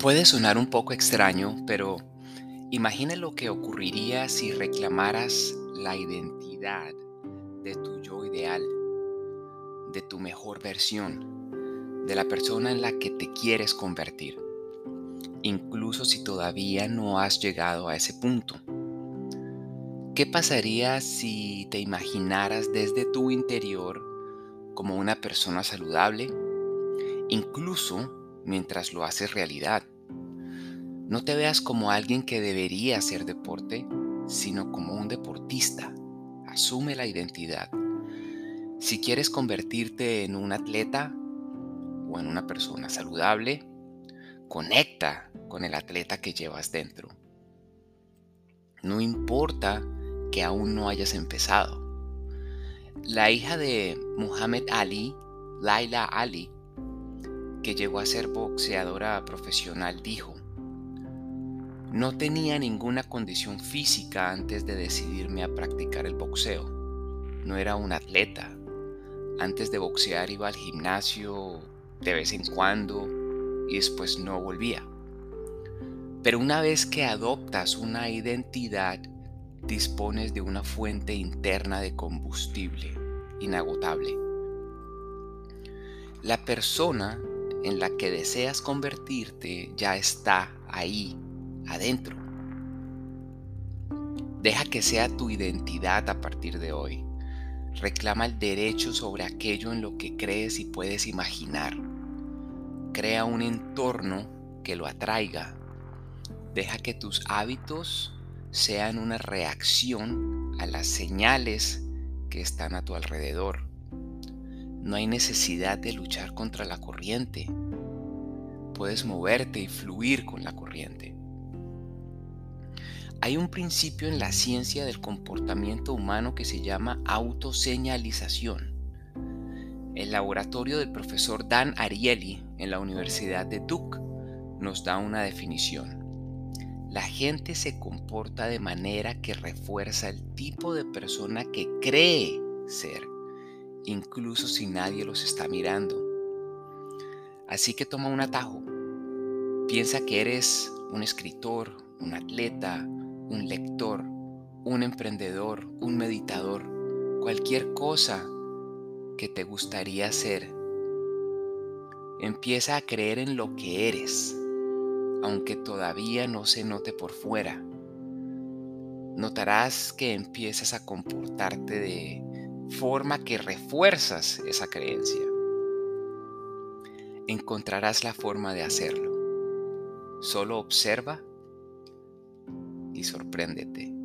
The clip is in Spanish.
Puede sonar un poco extraño, pero imagina lo que ocurriría si reclamaras la identidad de tu yo ideal, de tu mejor versión, de la persona en la que te quieres convertir, incluso si todavía no has llegado a ese punto. ¿Qué pasaría si te imaginaras desde tu interior como una persona saludable, incluso mientras lo haces realidad? No te veas como alguien que debería hacer deporte, sino como un deportista. Asume la identidad. Si quieres convertirte en un atleta o en una persona saludable, conecta con el atleta que llevas dentro. No importa que aún no hayas empezado. La hija de Muhammad Ali, Laila Ali, que llegó a ser boxeadora profesional, dijo, no tenía ninguna condición física antes de decidirme a practicar el boxeo. No era un atleta. Antes de boxear iba al gimnasio de vez en cuando y después no volvía. Pero una vez que adoptas una identidad, dispones de una fuente interna de combustible inagotable. La persona en la que deseas convertirte ya está ahí, adentro. Deja que sea tu identidad a partir de hoy. Reclama el derecho sobre aquello en lo que crees y puedes imaginar. Crea un entorno que lo atraiga. Deja que tus hábitos sean una reacción a las señales que están a tu alrededor. No hay necesidad de luchar contra la corriente. Puedes moverte y fluir con la corriente. Hay un principio en la ciencia del comportamiento humano que se llama autoseñalización. El laboratorio del profesor Dan Ariely en la Universidad de Duke nos da una definición. La gente se comporta de manera que refuerza el tipo de persona que cree ser, incluso si nadie los está mirando. Así que toma un atajo. Piensa que eres un escritor, un atleta, un lector, un emprendedor, un meditador, cualquier cosa que te gustaría ser. Empieza a creer en lo que eres aunque todavía no se note por fuera. Notarás que empiezas a comportarte de forma que refuerzas esa creencia. Encontrarás la forma de hacerlo. Solo observa y sorpréndete.